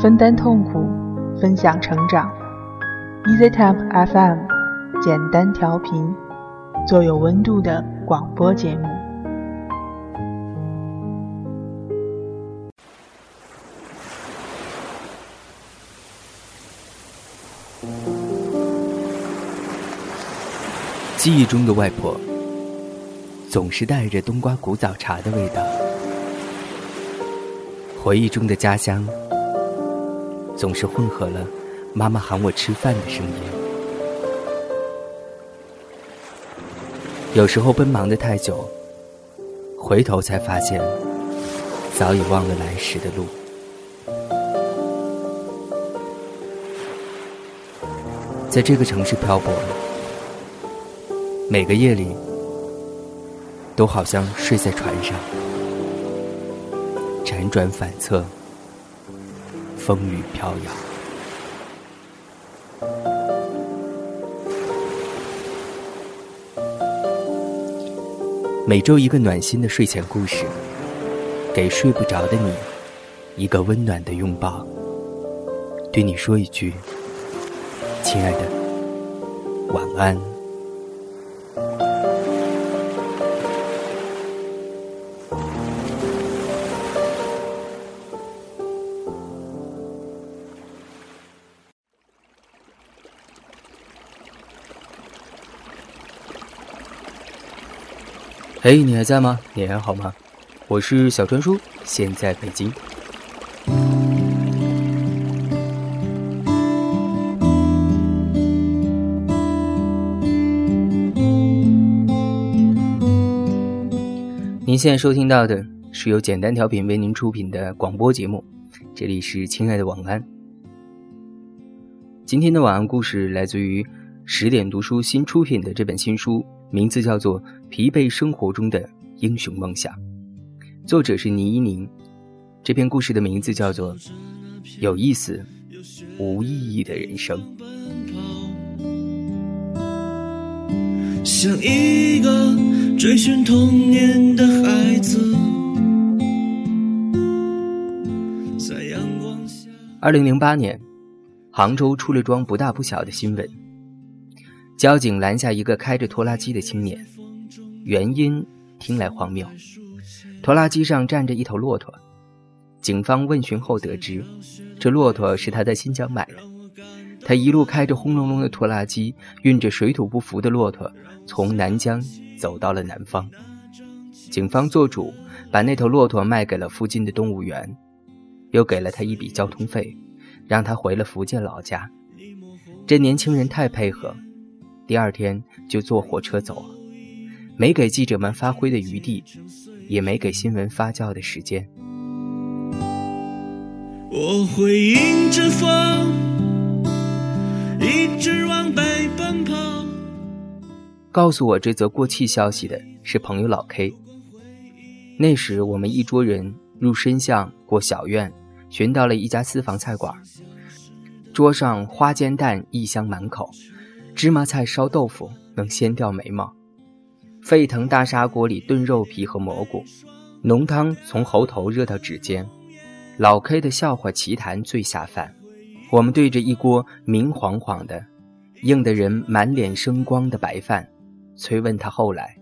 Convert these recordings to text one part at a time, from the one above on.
分担痛苦，分享成长。EasyTemp FM，简单调频，做有温度的广播节目。记忆中的外婆，总是带着冬瓜古早茶的味道；回忆中的家乡，总是混合了妈妈喊我吃饭的声音。有时候奔忙的太久，回头才发现，早已忘了来时的路。在这个城市漂泊。每个夜里，都好像睡在船上，辗转反侧，风雨飘摇。每周一个暖心的睡前故事，给睡不着的你一个温暖的拥抱，对你说一句：“亲爱的，晚安。”嘿，你还在吗？你还好吗？我是小川叔，现在北京。您现在收听到的是由简单调频为您出品的广播节目，这里是亲爱的晚安。今天的晚安故事来自于十点读书新出品的这本新书。名字叫做《疲惫生活中的英雄梦想》，作者是倪一宁。这篇故事的名字叫做《有意思无意义的人生》。像一个追寻童年的孩子，在阳光下。二零零八年，杭州出了桩不大不小的新闻。交警拦下一个开着拖拉机的青年，原因听来荒谬。拖拉机上站着一头骆驼，警方问询后得知，这骆驼是他在新疆买的。他一路开着轰隆隆的拖拉机，运着水土不服的骆驼，从南疆走到了南方。警方做主，把那头骆驼卖给了附近的动物园，又给了他一笔交通费，让他回了福建老家。这年轻人太配合。第二天就坐火车走了，没给记者们发挥的余地，也没给新闻发酵的时间。我会迎着风，一直往北奔跑。告诉我这则过气消息的是朋友老 K。那时我们一桌人入深巷过小院，寻到了一家私房菜馆，桌上花煎蛋异香满口。芝麻菜烧豆腐能掀掉眉毛，沸腾大砂锅里炖肉皮和蘑菇，浓汤从喉头热到指尖。老 K 的笑话奇谈最下饭。我们对着一锅明晃晃的、硬得人满脸生光的白饭，催问他后来。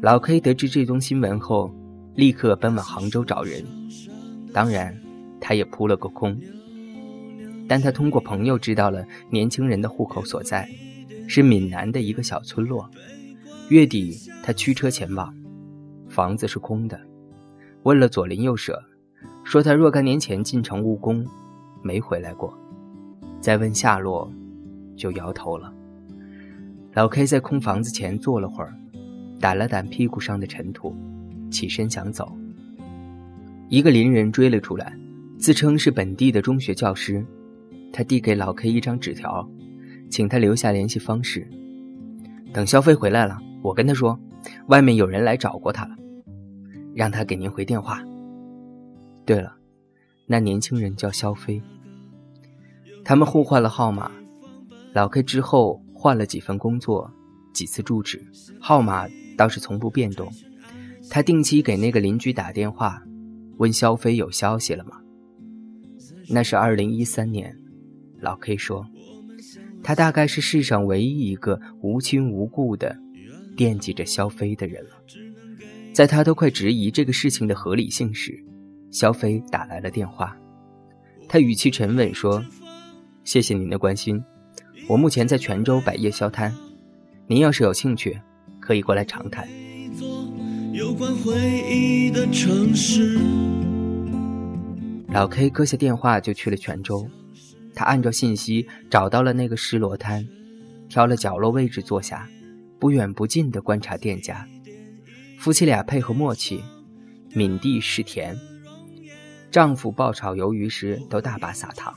老 K 得知这宗新闻后，立刻奔往杭州找人，当然。他也扑了个空，但他通过朋友知道了年轻人的户口所在，是闽南的一个小村落。月底他驱车前往，房子是空的。问了左邻右舍，说他若干年前进城务工，没回来过。再问下落，就摇头了。老 K 在空房子前坐了会儿，掸了掸屁股上的尘土，起身想走。一个邻人追了出来。自称是本地的中学教师，他递给老 K 一张纸条，请他留下联系方式。等肖飞回来了，我跟他说，外面有人来找过他了，让他给您回电话。对了，那年轻人叫肖飞。他们互换了号码，老 K 之后换了几份工作，几次住址，号码倒是从不变动。他定期给那个邻居打电话，问肖飞有消息了吗？那是二零一三年，老 K 说，他大概是世上唯一一个无亲无故的惦记着肖飞的人了。在他都快质疑这个事情的合理性时，肖飞打来了电话，他语气沉稳说：“谢谢您的关心，我目前在泉州摆夜宵摊，您要是有兴趣，可以过来长谈。”老 K 搁下电话就去了泉州，他按照信息找到了那个石螺摊，挑了角落位置坐下，不远不近地观察店家。夫妻俩配合默契，抿地是甜。丈夫爆炒鱿鱼时都大把撒糖，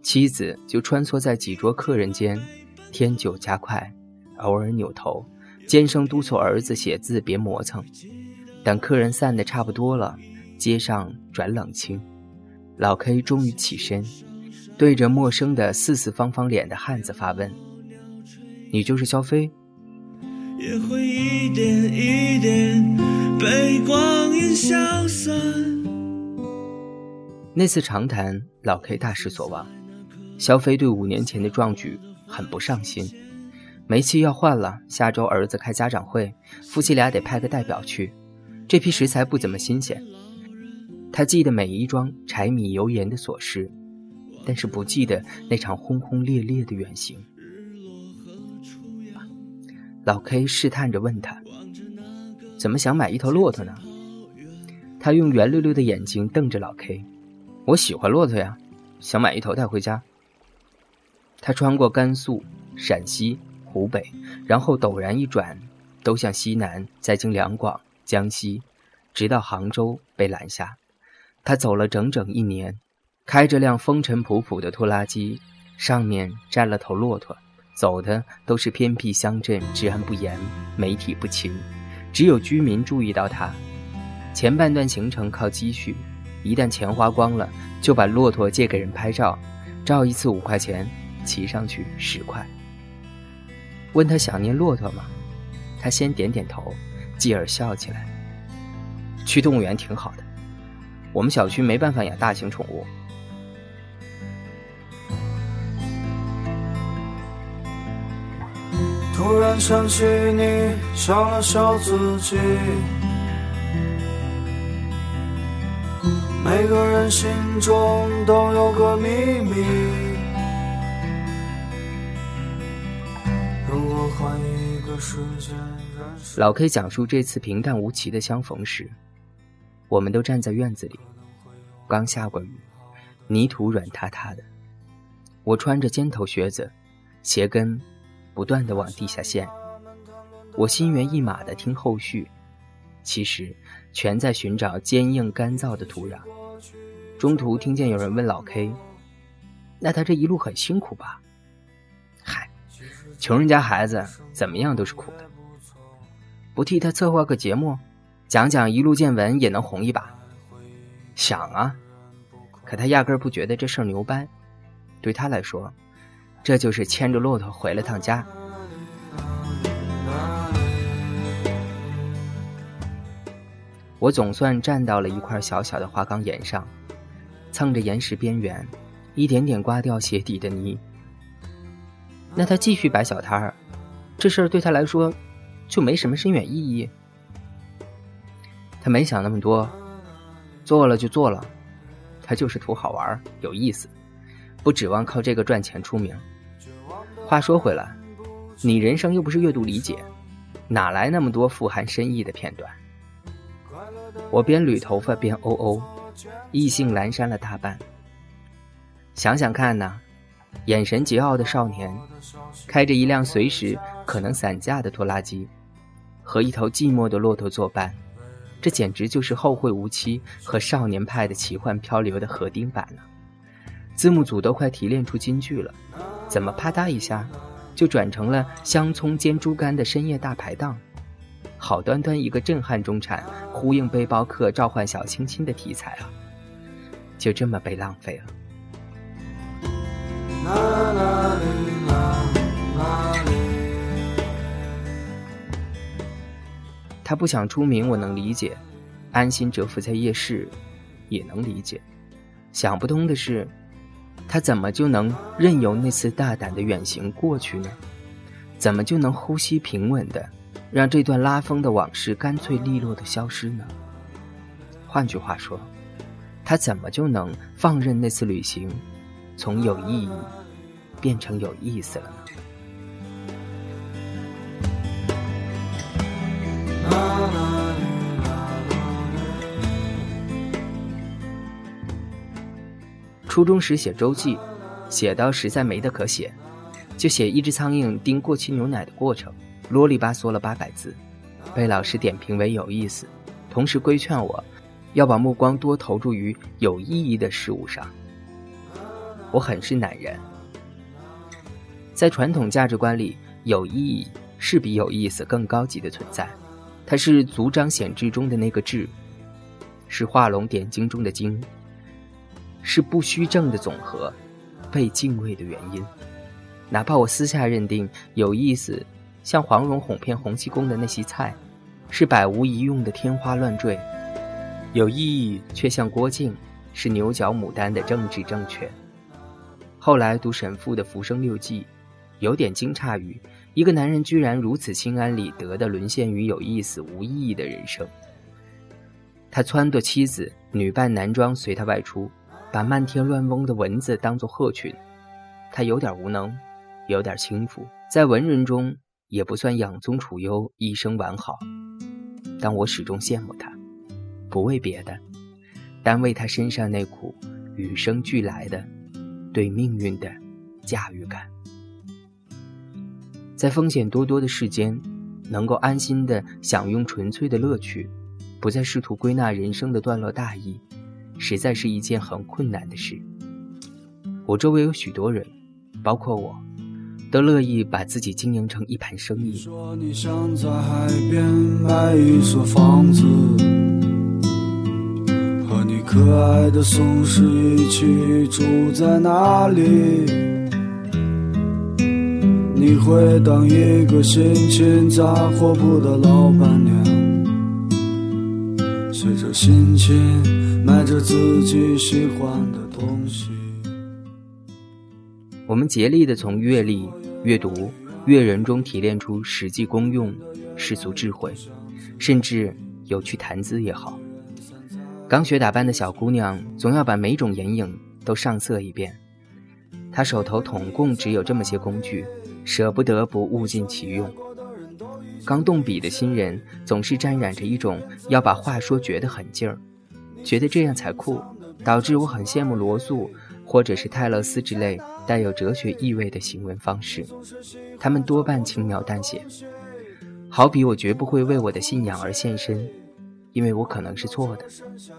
妻子就穿梭在几桌客人间，添酒加快，偶尔扭头，尖声督促儿子写字别磨蹭。等客人散的差不多了，街上转冷清。老 K 终于起身，对着陌生的四四方方脸的汉子发问：“你就是肖飞？”那次长谈，老 K 大失所望。肖飞对五年前的壮举很不上心，煤气要换了，下周儿子开家长会，夫妻俩得派个代表去。这批食材不怎么新鲜。他记得每一桩柴米油盐的琐事，但是不记得那场轰轰烈烈的远行。老 K 试探着问他：“怎么想买一头骆驼呢？”他用圆溜溜的眼睛瞪着老 K：“ 我喜欢骆驼呀，想买一头带回家。”他穿过甘肃、陕西、湖北，然后陡然一转，都向西南，再经两广、江西，直到杭州被拦下。他走了整整一年，开着辆风尘仆仆的拖拉机，上面站了头骆驼，走的都是偏僻乡镇，治安不严，媒体不勤，只有居民注意到他。前半段行程靠积蓄，一旦钱花光了，就把骆驼借给人拍照，照一次五块钱，骑上去十块。问他想念骆驼吗？他先点点头，继而笑起来。去动物园挺好的。我们小区没办法养大型宠物。突然想起你，笑了笑自己。每个人心中都有个秘密。如果换一个时间，老 K 讲述这次平淡无奇的相逢时。我们都站在院子里，刚下过雨，泥土软塌塌的。我穿着尖头靴子，鞋跟不断的往地下陷。我心猿意马的听后续，其实全在寻找坚硬干燥的土壤。中途听见有人问老 K：“ 那他这一路很辛苦吧？”“嗨，穷人家孩子怎么样都是苦的。”“不替他策划个节目？”讲讲一路见闻也能红一把，想啊，可他压根儿不觉得这事儿牛掰，对他来说，这就是牵着骆驼回了趟家。我总算站到了一块小小的花岗岩上，蹭着岩石边缘，一点点刮掉鞋底的泥。那他继续摆小摊儿，这事儿对他来说就没什么深远意义。他没想那么多，做了就做了，他就是图好玩有意思，不指望靠这个赚钱出名。话说回来，你人生又不是阅读理解，哪来那么多富含深意的片段？我边捋头发边哦哦，意兴阑珊了大半。想想看呐，眼神桀骜的少年，开着一辆随时可能散架的拖拉机，和一头寂寞的骆驼作伴。这简直就是后会无期和少年派的奇幻漂流的合订版了。字幕组都快提炼出金句了，怎么啪嗒一下就转成了香葱煎猪肝的深夜大排档？好端端一个震撼中产，呼应背包客召唤小清新的题材啊，就这么被浪费了。他不想出名，我能理解；安心蛰伏在夜市，也能理解。想不通的是，他怎么就能任由那次大胆的远行过去呢？怎么就能呼吸平稳的，让这段拉风的往事干脆利落的消失呢？换句话说，他怎么就能放任那次旅行，从有意义变成有意思了呢？初中时写周记，写到实在没得可写，就写一只苍蝇叮过期牛奶的过程，啰里吧嗦了八百字，被老师点评为有意思，同时规劝我。要把目光多投注于有意义的事物上。我很是赧然。在传统价值观里，有意义是比有意思更高级的存在，它是足彰显志中的那个志，是画龙点睛中的睛，是不虚正的总和，被敬畏的原因。哪怕我私下认定有意思，像黄蓉哄骗洪七公的那席菜，是百无一用的天花乱坠。有意义，却像郭靖，是牛角牡丹的政治正确。后来读沈复的《浮生六记》，有点惊诧于一个男人居然如此心安理得地沦陷于有意思无意义的人生。他撺掇妻子女扮男装随他外出，把漫天乱嗡的蚊子当作鹤群。他有点无能，有点轻浮，在文人中也不算养尊处优、一生完好，但我始终羡慕他。不为别的，单为他身上那股与生俱来的对命运的驾驭感。在风险多多的世间，能够安心的享用纯粹的乐趣，不再试图归纳人生的段落大意，实在是一件很困难的事。我周围有许多人，包括我，都乐意把自己经营成一盘生意。说你想在海边买一所房子。可爱的松狮一起住在那里？你会当一个心情杂货铺的老板娘，随着心情买着自己喜欢的东西。我们竭力的从阅历、阅读、阅人中提炼出实际功用、世俗智慧，甚至有趣谈资也好。刚学打扮的小姑娘，总要把每种眼影都上色一遍。她手头统共只有这么些工具，舍不得不物尽其用。刚动笔的新人，总是沾染着一种要把话说绝的狠劲儿，觉得这样才酷，导致我很羡慕罗素或者是泰勒斯之类带有哲学意味的行文方式。他们多半轻描淡写，好比我绝不会为我的信仰而献身。因为我可能是错的，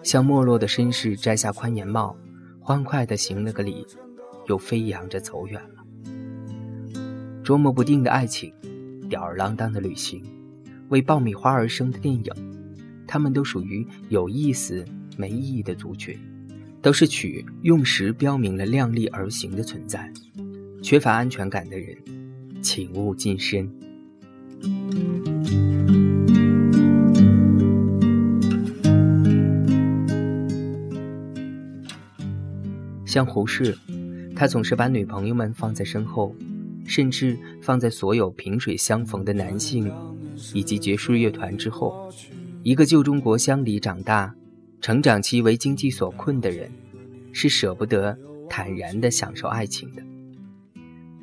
像没落的绅士摘下宽檐帽，欢快地行了个礼，又飞扬着走远了。捉摸不定的爱情，吊儿郎当的旅行，为爆米花而生的电影，他们都属于有意思没意义的族群，都是取用时标明了量力而行的存在。缺乏安全感的人，请勿近身。像胡适，他总是把女朋友们放在身后，甚至放在所有萍水相逢的男性以及爵士乐团之后。一个旧中国乡里长大，成长期为经济所困的人，是舍不得坦然地享受爱情的。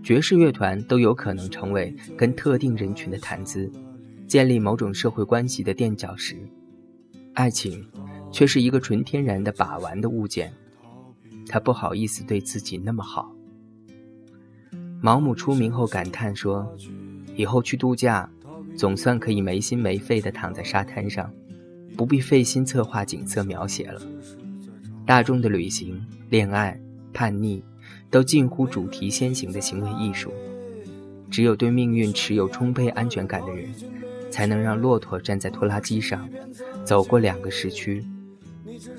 爵士乐团都有可能成为跟特定人群的谈资，建立某种社会关系的垫脚石，爱情却是一个纯天然的把玩的物件。他不好意思对自己那么好。毛姆出名后感叹说：“以后去度假，总算可以没心没肺地躺在沙滩上，不必费心策划景色描写了。大众的旅行、恋爱、叛逆，都近乎主题先行的行为艺术。只有对命运持有充沛安全感的人，才能让骆驼站在拖拉机上，走过两个时区。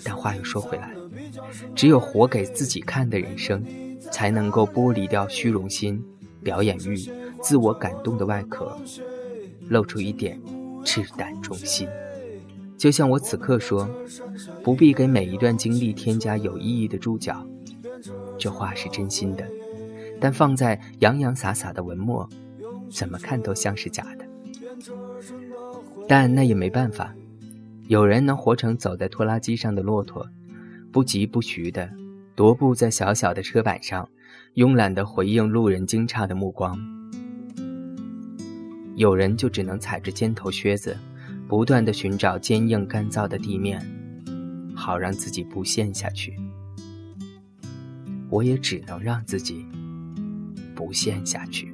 但话又说回来。”只有活给自己看的人生，才能够剥离掉虚荣心、表演欲、自我感动的外壳，露出一点赤胆忠心。就像我此刻说，不必给每一段经历添加有意义的注脚，这话是真心的。但放在洋洋洒洒的文末，怎么看都像是假的。但那也没办法，有人能活成走在拖拉机上的骆驼，不疾不徐的踱步在小小的车板上，慵懒地回应路人惊诧的目光；有人就只能踩着尖头靴子。不断的寻找坚硬干燥的地面，好让自己不陷下去。我也只能让自己不陷下去。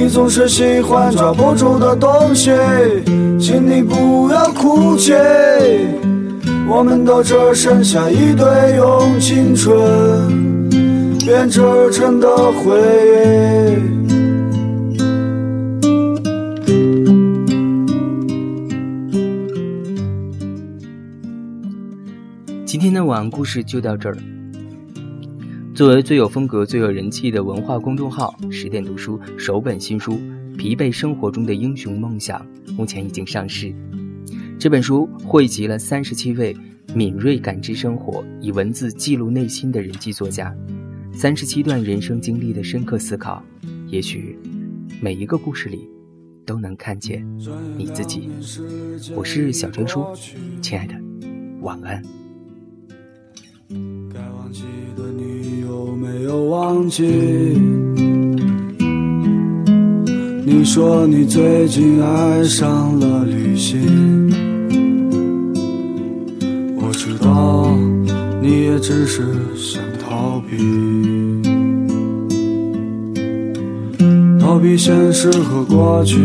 你总是喜欢抓不住的东西，请你不要哭泣。我们都只剩下一堆用青春编织成的回忆。今天的晚安故事就到这儿了。作为最有风格、最有人气的文化公众号，十点读书首本新书《疲惫生活中的英雄梦想》目前已经上市。这本书汇集了三十七位敏锐感知生活、以文字记录内心的人际作家，三十七段人生经历的深刻思考。也许每一个故事里都能看见你自己。我是小春叔，亲爱的，晚安。该忘记的你没有忘记？你说你最近爱上了旅行。我知道你也只是想逃避，逃避现实和过去，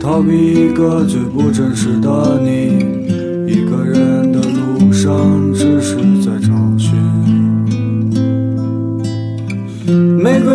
逃避一个最不真实的你。一个人的路上，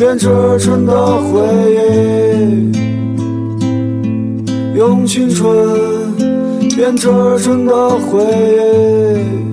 编织成的回忆，用青春编织成的回忆。